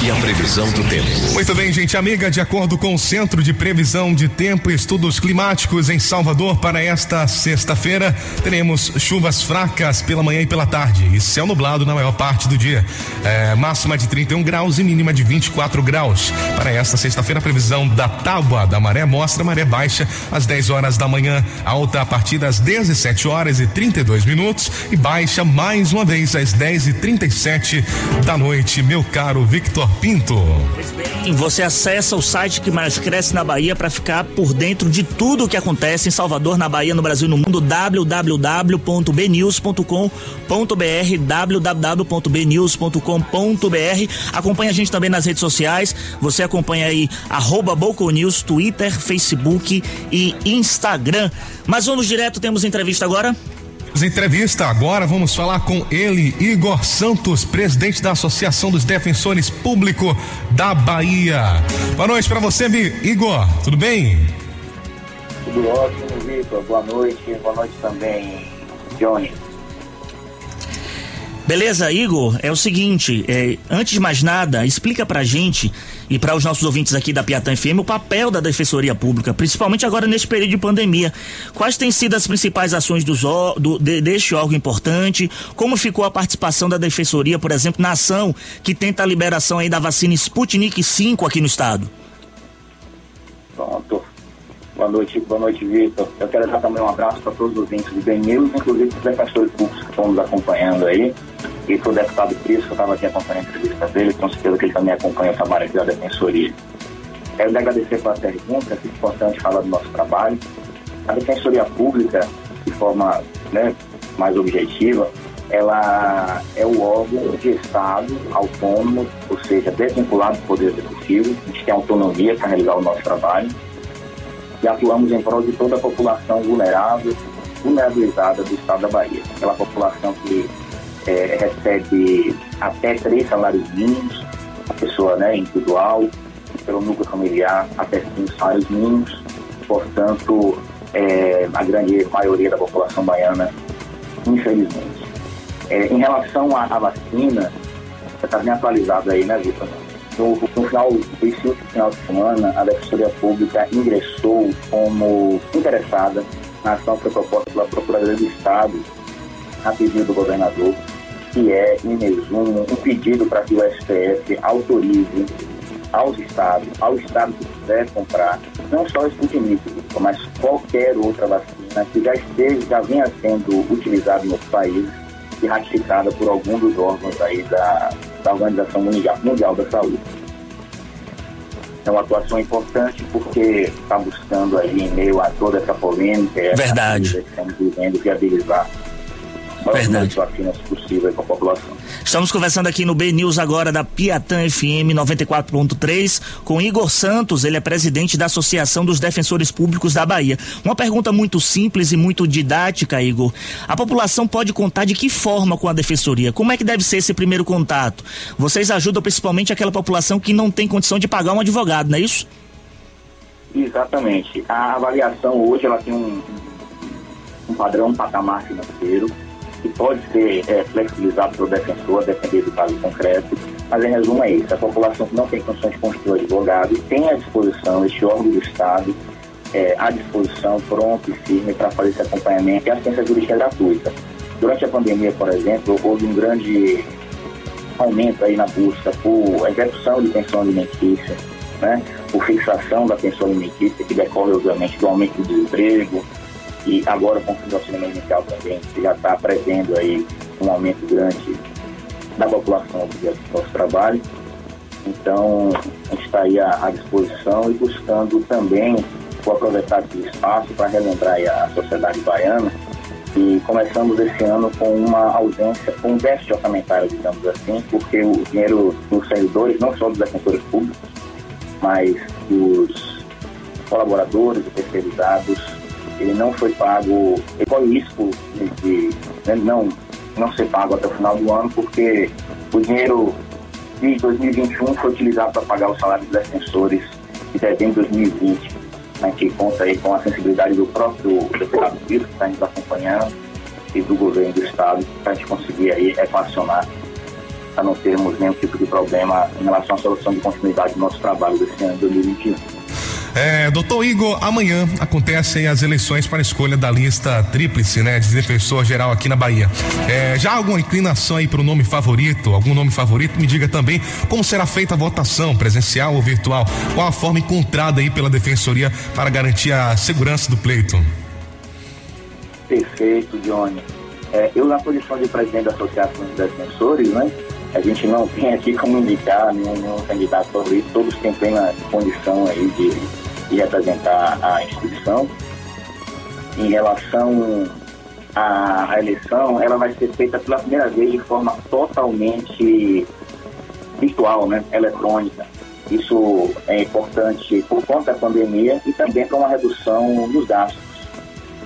E a previsão do tempo. Muito bem, gente amiga, de acordo com o Centro de Previsão de Tempo e Estudos Climáticos em Salvador, para esta sexta-feira, teremos chuvas fracas pela manhã e pela tarde e céu nublado na maior parte do dia. É, máxima de 31 graus e mínima de 24 graus. Para esta sexta-feira, a previsão da tábua da maré mostra maré baixa às 10 horas da manhã, alta a partir das 17 horas e 32 minutos e baixa mais uma vez às 10 e 37 da noite. Meu caro Victor Pinto. E você acessa o site que mais cresce na Bahia para ficar por dentro de tudo o que acontece em Salvador, na Bahia, no Brasil e no mundo. www.bnews.com.br www.bnews.com.br Acompanhe a gente também nas redes sociais. Você acompanha aí arroba Twitter, Facebook e Instagram. Mas vamos direto, temos entrevista agora? Entrevista agora, vamos falar com ele, Igor Santos, presidente da Associação dos Defensores Públicos da Bahia. Boa noite para você, Igor, tudo bem? Tudo ótimo, Vitor. Boa noite. Boa noite também, Johnny. Beleza, Igor, é o seguinte, é, antes de mais nada, explica pra gente e para os nossos ouvintes aqui da Piatã FM o papel da Defensoria Pública, principalmente agora neste período de pandemia. Quais têm sido as principais ações dos, do, de, deste órgão importante? Como ficou a participação da Defensoria, por exemplo, na ação que tenta a liberação aí da vacina Sputnik 5 aqui no estado? Pronto. Boa noite, boa noite, Vitor. Eu quero dar também um abraço para todos os ouvintes do Ben News, inclusive os defensores públicos que estão nos acompanhando aí. E para o deputado Cris, que eu estava aqui acompanhando a entrevista dele, com certeza que ele também acompanha o trabalho aqui da Defensoria. Quero lhe agradecer pela pergunta, é importante falar do nosso trabalho. A Defensoria Pública, de forma né, mais objetiva, ela é o órgão de Estado autônomo, ou seja, desvinculado do Poder Executivo. A gente tem autonomia para realizar o nosso trabalho e atuamos em prol de toda a população vulnerável, vulnerabilizada do estado da Bahia. Aquela população que é, recebe até três salários mínimos, a pessoa né, individual, pelo núcleo familiar, até cinco salários mínimos. Portanto, é, a grande maioria da população baiana, infelizmente. É, em relação à, à vacina, está bem atualizado aí, né, Vitor? No, no final desse último final de semana, a Defensoria Pública ingressou como interessada na ação que foi proposta pela Procuradoria do Estado, a pedido do governador, que é, em resumo, um pedido para que o STF autorize aos estados, ao estado que quiser comprar, não só o Sputnik, mas qualquer outra vacina que já esteja, já venha sendo utilizada no país e ratificada por algum dos órgãos aí da, da Organização Mundial, Mundial da Saúde. É uma atuação importante porque está buscando aí, em meio a toda essa polêmica, essa Verdade. que estamos vivendo, viabilizar Verdade. vacinas possíveis para a população. Estamos conversando aqui no B News agora da Piatã FM 94.3 com Igor Santos, ele é presidente da Associação dos Defensores Públicos da Bahia. Uma pergunta muito simples e muito didática, Igor. A população pode contar de que forma com a defensoria? Como é que deve ser esse primeiro contato? Vocês ajudam principalmente aquela população que não tem condição de pagar um advogado, não é isso? Exatamente. A avaliação hoje ela tem um, um padrão, um patamar financeiro que pode ser é, flexibilizado pelo defensor, depender do caso concreto. Mas, em resumo, é isso. A população que não tem condições de constituir advogado tem à disposição este órgão do Estado é, à disposição, pronto e firme para fazer esse acompanhamento e assistência jurídica gratuita. Durante a pandemia, por exemplo, houve um grande aumento aí na busca por execução de pensão alimentícia, né? Por fixação da pensão alimentícia, que decorre, obviamente, do aumento do desemprego, e agora com o Auxílio Emergencial também, que já está prevendo aí um aumento grande da população do nosso trabalho. Então, a gente está aí à, à disposição e buscando também, vou aproveitar esse espaço para relembrar a sociedade baiana, e começamos esse ano com uma ausência, com um déficit orçamentário, digamos assim, porque o dinheiro dos servidores, não só dos defensores públicos, mas dos colaboradores e terceirizados, ele não foi pago, ele corre risco de, de né, não, não ser pago até o final do ano, porque o dinheiro de 2021 foi utilizado para pagar o salário dos defensores de dezembro de 2020. A gente conta aí com a sensibilidade do próprio deputado Vitor, que está nos acompanhando, e do governo do estado, para a gente conseguir aí equacionar, para não termos nenhum tipo de problema em relação à solução de continuidade do nosso trabalho desse ano de 2021. É, doutor Igor, amanhã acontecem as eleições para escolha da lista tríplice, né, de defensor geral aqui na Bahia. É, já alguma inclinação aí para o nome favorito? Algum nome favorito? Me diga também como será feita a votação, presencial ou virtual? Qual a forma encontrada aí pela defensoria para garantir a segurança do pleito? Perfeito, Johnny. É, eu, na posição de presidente da Associação dos Defensores, né, a gente não tem aqui como indicar nenhum, nenhum candidato favorito, todos têm plena condição aí de, de representar a instituição. Em relação à, eleição, ela vai ser feita pela primeira vez de forma totalmente virtual, né, eletrônica. Isso é importante por conta da pandemia e também para uma redução dos gastos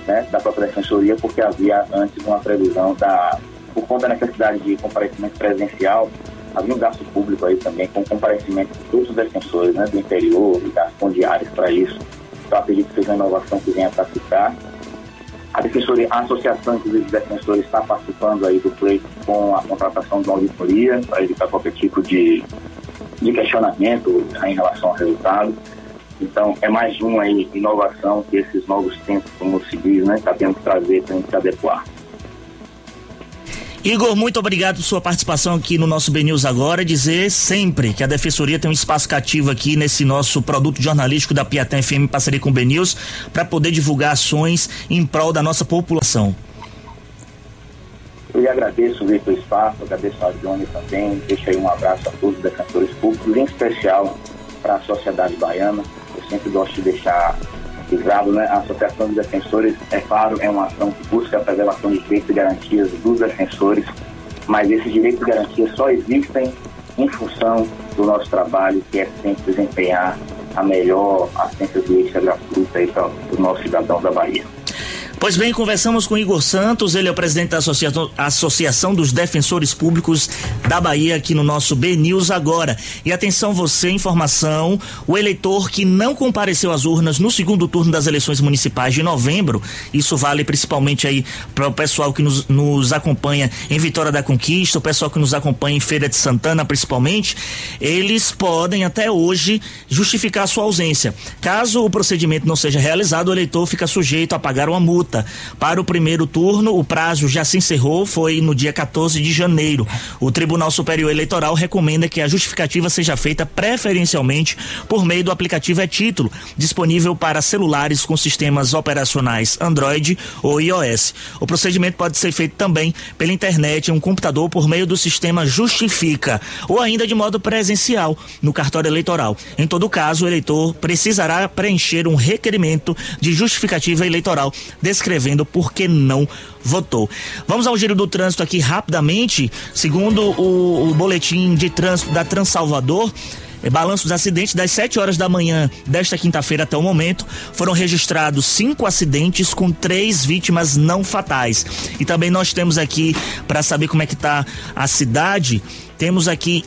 né, da própria defensoria, porque havia antes uma previsão da, por conta da necessidade de comparecimento presencial, havia um gasto público aí também, com comparecimento de todos os defensores né, do interior, e gastos com diários para isso. Então, acredito que seja uma inovação que venha para ficar. A defensoria, a associação, inclusive, de defensores está participando aí do pleito com a contratação de uma auditoria para evitar qualquer tipo de, de questionamento em relação ao resultado. Então, é mais uma aí, inovação que esses novos tempos, como se diz, né, está tendo que trazer para a gente se adequar. Igor, muito obrigado por sua participação aqui no nosso BNews agora. Dizer sempre que a Defensoria tem um espaço cativo aqui nesse nosso produto jornalístico da Piatã FM em parceria com o BNews para poder divulgar ações em prol da nossa população. Eu lhe agradeço, Vitor, o espaço, agradeço a Johnny também. Deixo aí um abraço a todos os defensores públicos, em especial para a sociedade baiana. Eu sempre gosto de deixar né? A Associação de Defensores, é claro, é uma ação que busca a preservação de direitos e garantias dos defensores, mas esses direitos e garantias só existem em função do nosso trabalho, que é sempre desempenhar a melhor assistência jurídica gratuita para os nossos cidadãos da Bahia. Pois bem, conversamos com Igor Santos, ele é o presidente da Associação, Associação dos Defensores Públicos da Bahia, aqui no nosso B News agora. E atenção você, informação, o eleitor que não compareceu às urnas no segundo turno das eleições municipais de novembro, isso vale principalmente aí para o pessoal que nos, nos acompanha em Vitória da Conquista, o pessoal que nos acompanha em Feira de Santana principalmente, eles podem até hoje justificar sua ausência. Caso o procedimento não seja realizado, o eleitor fica sujeito a pagar uma multa. Para o primeiro turno, o prazo já se encerrou, foi no dia 14 de janeiro. O Tribunal Superior Eleitoral recomenda que a justificativa seja feita preferencialmente por meio do aplicativo e-título, disponível para celulares com sistemas operacionais Android ou iOS. O procedimento pode ser feito também pela internet em um computador por meio do sistema Justifica, ou ainda de modo presencial no cartório eleitoral. Em todo caso, o eleitor precisará preencher um requerimento de justificativa eleitoral descrevendo por que não votou. Vamos ao giro do trânsito aqui rapidamente. Segundo o, o boletim de trânsito da Transalvador, é, balanço dos acidentes das 7 horas da manhã desta quinta-feira até o momento foram registrados cinco acidentes com três vítimas não fatais. E também nós temos aqui para saber como é que está a cidade, temos aqui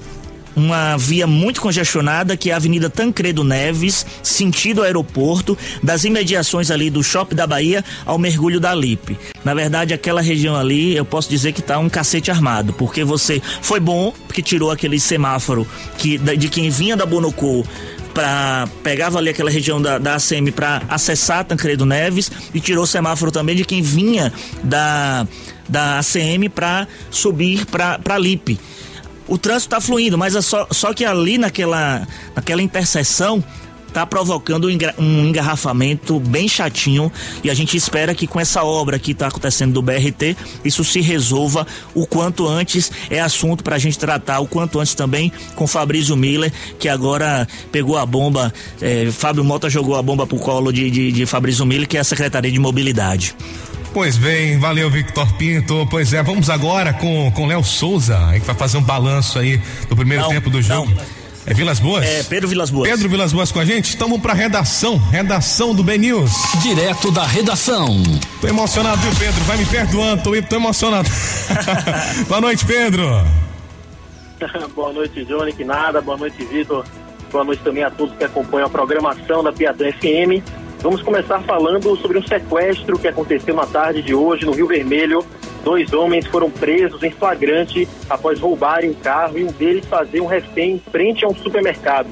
uma via muito congestionada que é a Avenida Tancredo Neves, sentido aeroporto, das imediações ali do Shopping da Bahia ao mergulho da Lipe. Na verdade, aquela região ali, eu posso dizer que tá um cacete armado, porque você foi bom porque tirou aquele semáforo que de quem vinha da Bonocô para pegava ali aquela região da, da ACM para acessar Tancredo Neves e tirou o semáforo também de quem vinha da da ACM para subir para Lipe O trânsito tá fluindo, mas é só, só que ali naquela, naquela interseção tá provocando um engarrafamento bem chatinho e a gente espera que com essa obra que está acontecendo do BRT isso se resolva o quanto antes. É assunto para a gente tratar o quanto antes também com Fabrício Miller que agora pegou a bomba eh, Fábio Mota jogou a bomba pro colo de, de, de Fabrício Miller que é a Secretaria de Mobilidade Pois bem, valeu Victor Pinto. Pois é, vamos agora com com Léo Souza, que vai fazer um balanço aí do primeiro Não, tempo do jogo. É Vilas Boas? É, Pedro Vilas Boas. Pedro Vilas Boas com a gente? Então vamos pra redação, redação do B News. Direto da redação. Tô emocionado, viu, Pedro? Vai me perdoando, tô, tô emocionado. Boa noite, Pedro. Boa noite, Johnny, que nada. Boa noite, Vitor. Boa noite também a todos que acompanham a programação da Piatã FM. Vamos começar falando sobre um sequestro que aconteceu na tarde de hoje no Rio Vermelho. Dois homens foram presos em flagrante após roubarem um carro e um deles fazer um refém em frente a um supermercado.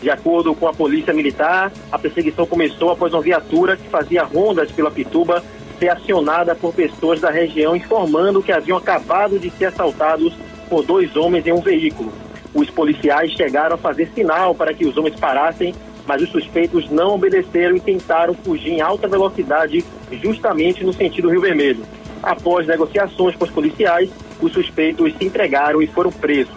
De acordo com a polícia militar, a perseguição começou após uma viatura que fazia rondas pela Pituba ser acionada por pessoas da região informando que haviam acabado de ser assaltados por dois homens em um veículo. Os policiais chegaram a fazer sinal para que os homens parassem, mas os suspeitos não obedeceram e tentaram fugir em alta velocidade justamente no sentido Rio Vermelho. Após negociações com os policiais, os suspeitos se entregaram e foram presos.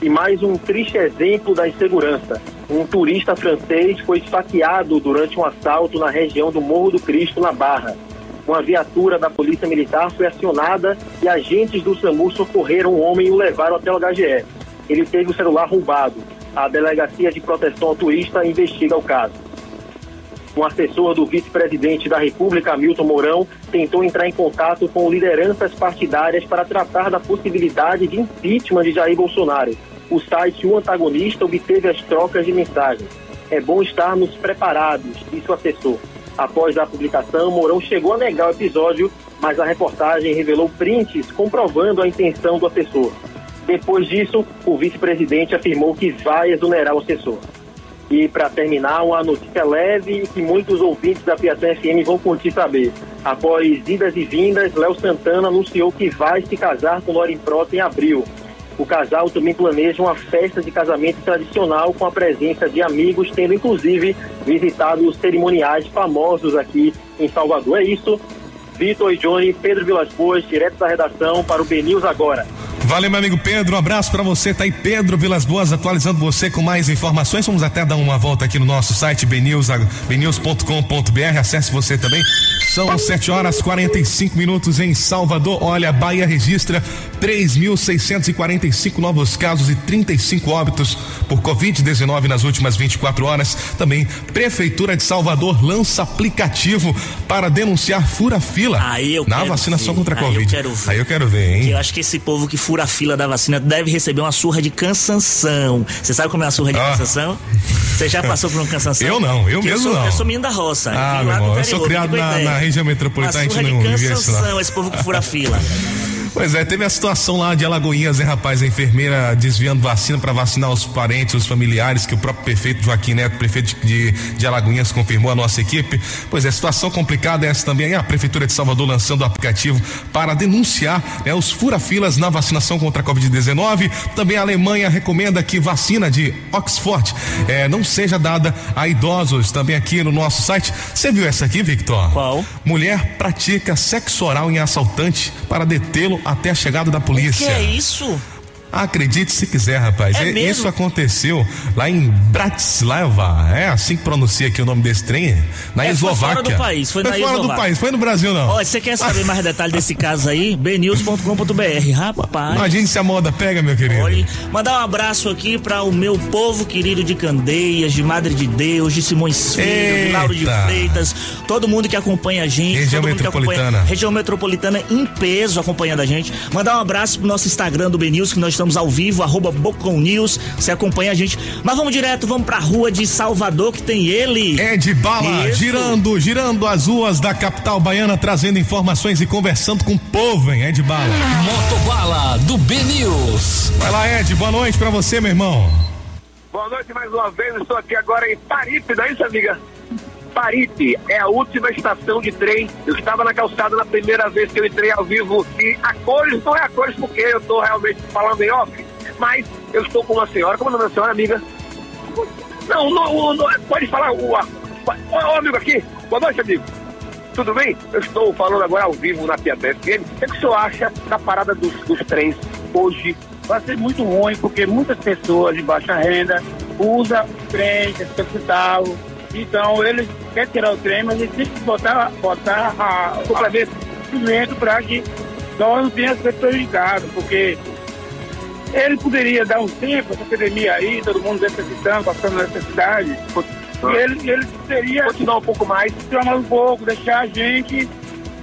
E mais um triste exemplo da insegurança. Um turista francês foi esfaqueado durante um assalto na região do Morro do Cristo, na Barra. Uma viatura da Polícia Militar foi acionada e agentes do SAMU socorreram o homem e o levaram até o HGE. Ele teve o celular roubado. A Delegacia de Proteção ao Turista investiga o caso. Um assessor do vice-presidente da República, Hamilton Mourão, tentou entrar em contato com lideranças partidárias para tratar da possibilidade de impeachment de Jair Bolsonaro. O site O Antagonista obteve as trocas de mensagens. É bom estarmos preparados, disse o assessor. Após a publicação, Mourão chegou a negar o episódio, mas a reportagem revelou prints comprovando a intenção do assessor. Depois disso, o vice-presidente afirmou que vai exonerar o assessor. E para terminar, uma notícia leve que muitos ouvintes da Piatã FM vão curtir saber. Após idas e vindas, Léo Santana anunciou que vai se casar com Loren Prota em abril. O casal também planeja uma festa de casamento tradicional com a presença de amigos, tendo inclusive visitado os cerimoniais famosos aqui em Salvador. É isso. Vitor e Johnny, Pedro Vilas Boas, direto da redação para o B News agora. Valeu, meu amigo Pedro. Um abraço pra você. Tá aí Pedro Vilas Boas atualizando você com mais informações. Vamos até dar uma volta aqui no nosso site bnews, bnews.com.br. Acesse você também. São 7 horas 45 minutos em Salvador. Olha, Bahia registra 3.645 novos casos e 35 óbitos por Covid-19 nas últimas 24 horas. Também, Prefeitura de Salvador lança aplicativo para denunciar fura-fila na vacinação ver. contra a Covid. Aí eu quero ver, hein? Eu acho que esse povo que fura a fila da vacina deve receber uma surra de cansanção. Você sabe como é a surra de Ah. cansanção? Você já passou por uma cansanção? Eu não, eu Que mesmo sou, não. Eu sou menino da roça. Ah, vim meu irmão, eu sou criado na, na região metropolitana, Uma surra não de cansanção, esse povo que fura a fila. Pois é, teve a situação lá de Alagoinhas, né, rapaz? A enfermeira desviando vacina para vacinar os parentes, os familiares, que o próprio prefeito Joaquim Neto, prefeito de, de Alagoinhas, confirmou a nossa equipe. Pois é, situação complicada essa também. A Prefeitura de Salvador lançando o aplicativo para denunciar né, os fura-filas na vacinação contra a Covid-19. Também a Alemanha recomenda que vacina de Oxford eh, não seja dada a idosos. Também aqui no nosso site. Você viu essa aqui, Victor? Qual? Mulher pratica sexo oral em assaltante para detê-lo até a chegada da O que polícia. é isso? Acredite se quiser, rapaz. É mesmo? Isso aconteceu lá em Bratislava. É assim que pronuncia aqui o nome desse trem? Na É, foi Eslováquia. fora do país, foi na fora do Eslováquia. país, foi no Brasil não. Olha, você quer saber mais detalhes desse caso aí? bnews.com.br, rapaz. Imagine se a moda pega, meu querido. Olha, mandar um abraço aqui para o meu povo querido de Candeias, de Madre de Deus, de Simões Filho, de. Lauro de Freitas, todo mundo que acompanha a gente. Região metropolitana. acompanha- região metropolitana em peso acompanhando a gente. Mandar um abraço pro nosso Instagram do BNews, que nós estamos ao vivo, arroba Bocon News, você acompanha a gente. Mas vamos direto, vamos pra rua de Salvador, que tem ele. É de bala, Isso. girando, girando as ruas da capital baiana, trazendo informações e conversando com o povo, hein? É de bala. Motobala do B News. Vai lá, Ed, boa noite pra você, meu irmão. Boa noite mais uma vez, estou aqui agora em Paripe, não é isso, amiga? Paripe é a última estação de trem. Eu estava na calçada na primeira vez que eu entrei ao vivo e a cores não é a cores porque eu estou realmente falando em off. Mas eu estou com uma senhora, como é o nome da senhora, amiga? Não, não, não, pode falar o. ó, amigo aqui. Boa noite, amigo. Tudo bem? Eu estou falando agora ao vivo na Piatã FM. O que, é o senhor acha da parada dos, dos trens hoje? Vai ser muito ruim, porque muitas pessoas de baixa renda usam o trem, esse hospital. Então, eles querem tirar o trem, mas eles têm que botar, botar a, o complemento para que nós não tenhamos sido prejudicados, porque ele poderia dar um tempo, essa epidemia aí, todo mundo necessitando, passando necessidade, e ele, ele poderia continuar um pouco mais, continuar um pouco, deixar a gente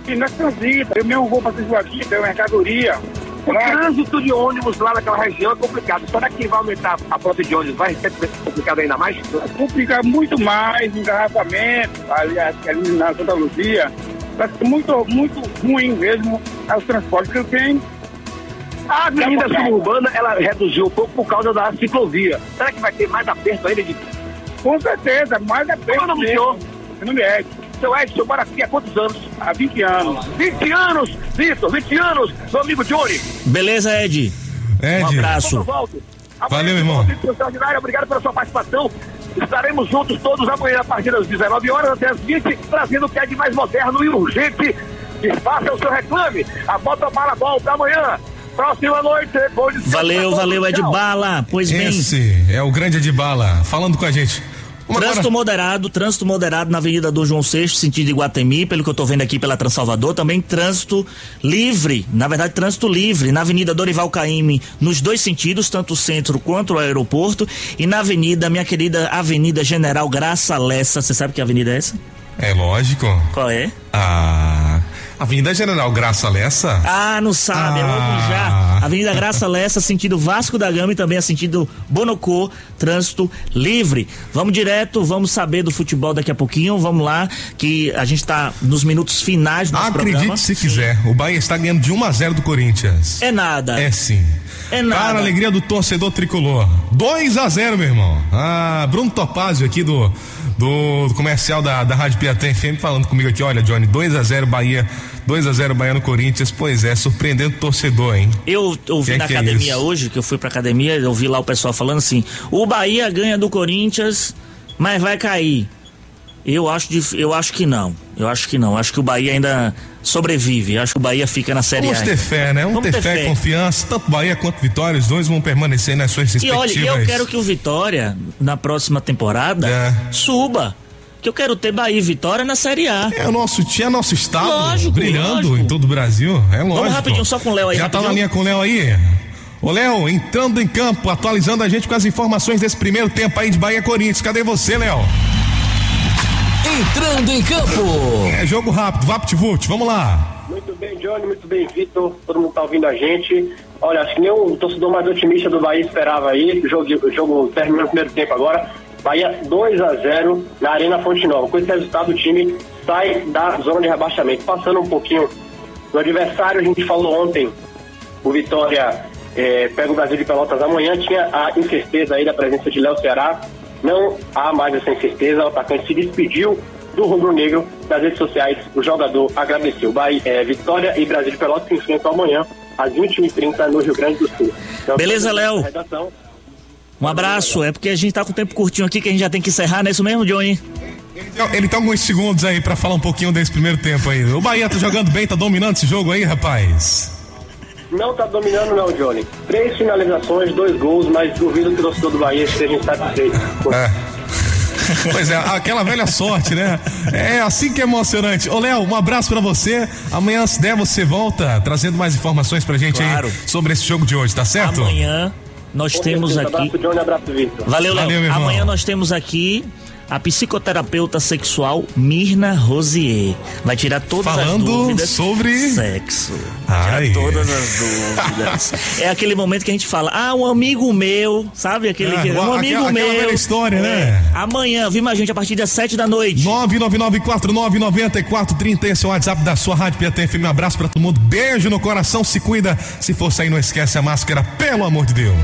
e nós transita. Eu mesmo vou para São Joaquim, tenho mercadoria. O trânsito de ônibus lá naquela região é complicado. Será que vai aumentar a frota de ônibus? Vai ser complicado ainda mais? complicar muito mais engarrafamento, ali, ali na Santa Luzia. Vai ser muito, muito ruim mesmo os transportes que eu tenho. A avenida suburbana, ela reduziu um pouco por causa da ciclovia. Será que vai ter mais aperto ainda? De... Com certeza, mais aperto. Qual é o nome do senhor? Meu nome é Edson. Seu Edson, mora aqui há quantos anos? Há 20 anos. 20 anos, Vitor, 20 anos, meu amigo Johnny. Beleza, Ed? Ed. Um abraço. Volto. Valeu, irmão. Obrigado pela sua participação. Estaremos juntos todos amanhã a partir das 19 horas até as 20, trazendo o que é de mais moderno e urgente. Desfaça o seu reclame. A bota para volta amanhã. Próxima noite. Bom Valeu, valeu, Ed Tchau. Bala. Pois bem. Esse é o grande Edibala falando com a gente. Trânsito moderado, trânsito moderado na Avenida do João VI, sentido Iguatemi, pelo que eu tô vendo aqui pela Transalvador, também trânsito livre, na verdade trânsito livre, na Avenida Dorival Caymmi, nos dois sentidos, tanto o centro quanto o aeroporto, e na Avenida, minha querida Avenida General Graça Lessa, você sabe que avenida é essa? É lógico. Qual é? A Avenida General Graça Lessa. Ah, não sabe, é Ah. logo já. Avenida Graça Lessa, sentido Vasco da Gama e também a sentido Bonocô, trânsito livre. Vamos direto, vamos saber do futebol daqui a pouquinho, vamos lá, que a gente tá nos minutos finais do Acredite programa. se quiser, o Bahia está ganhando de 1 a 0 do Corinthians. É nada. É sim. É nada. Para a alegria do torcedor tricolor. 2 a 0 meu irmão. Ah, Bruno Topazio aqui do, do, do comercial da, da Rádio Piatã FM falando comigo aqui, olha, Johnny, 2 a 0 Bahia, 2 a 0 Bahia no Corinthians. Pois é, surpreendendo o torcedor, hein? Eu ouvi na que é academia isso? hoje, que eu fui pra academia, eu vi lá o pessoal falando assim: o Bahia ganha do Corinthians, mas vai cair. Eu acho, eu acho que não. Eu acho que não. Acho que o Bahia ainda sobrevive. Acho que o Bahia fica na Série Vamos A. ter fé, né? Vamos, ter, fé, confiança. Tanto Bahia quanto Vitória, os dois vão permanecer nas suas E olha, respectivas. eu quero que o Vitória, na próxima temporada, É. suba. Que eu quero ter Bahia e Vitória na Série A. É o nosso, tinha nosso estado Lógico, brilhando lógico. em todo o Brasil. É lógico. rapidinho, só com o Léo aí, Já tá rapidinho. na linha com o Léo aí? Ô Léo, entrando em campo, atualizando a gente com as informações desse primeiro tempo aí de Bahia Corinthians. Cadê você, Léo? Entrando em campo. É jogo rápido, VaptVult, vamos lá. Muito bem, Johnny, muito bem, Vitor. Todo mundo tá ouvindo a gente. Olha, acho que nem o torcedor mais otimista do Bahia esperava aí. O jogo, o jogo terminou no primeiro tempo agora. Bahia 2 a 0 na Arena Fonte Nova. Com esse resultado, o time sai da zona de rebaixamento. Passando um pouquinho do adversário, a gente falou ontem, o Vitória eh, pega o Brasil de Pelotas amanhã. Tinha a incerteza aí da presença de Léo Ceará. Não há mais essa incerteza. O atacante se despediu do Rubro Negro das redes sociais. O jogador agradeceu. Bahia, eh, Vitória e Brasil de Pelotas se enfrentam amanhã às 21h30 no Rio Grande do Sul. Então, Beleza, Léo? Um abraço. É porque a gente tá com o tempo curtinho aqui que a gente já tem que encerrar, não é isso mesmo, Johnny? Ele tá alguns segundos aí pra falar um pouquinho desse primeiro tempo aí. O Bahia tá jogando bem, tá dominando esse jogo aí, rapaz. Não tá dominando, não, Johnny. Três finalizações, dois gols, mas duvido que o torcedor do Bahia esteja insatisfeito. É. Pois é, aquela velha sorte, né? É assim que é emocionante. Ô, Léo, um abraço pra você. Amanhã, se der, você volta trazendo mais informações pra gente Claro. aí sobre esse jogo de hoje, tá certo? Amanhã nós Com temos certeza. aqui. Abraço, Johnny, abraço, Vitor. Valeu, Léo. Valeu, meu irmão. Amanhã nós temos aqui a psicoterapeuta sexual Mirna Rosier. Vai tirar todas Falando as dúvidas sobre- sexo. Ai. Tirar todas as dúvidas. é aquele momento que a gente fala: "Ah, um amigo meu", sabe aquele Ah, que, um aquela- amigo aquela meu. história, É. né? Amanhã, viu a gente a partir das sete da noite. 999499430, esse é o WhatsApp da sua Rádio Piatã FM. Um abraço pra todo mundo. Beijo no coração, se cuida. Se for sair, não esquece a máscara, pelo amor de Deus.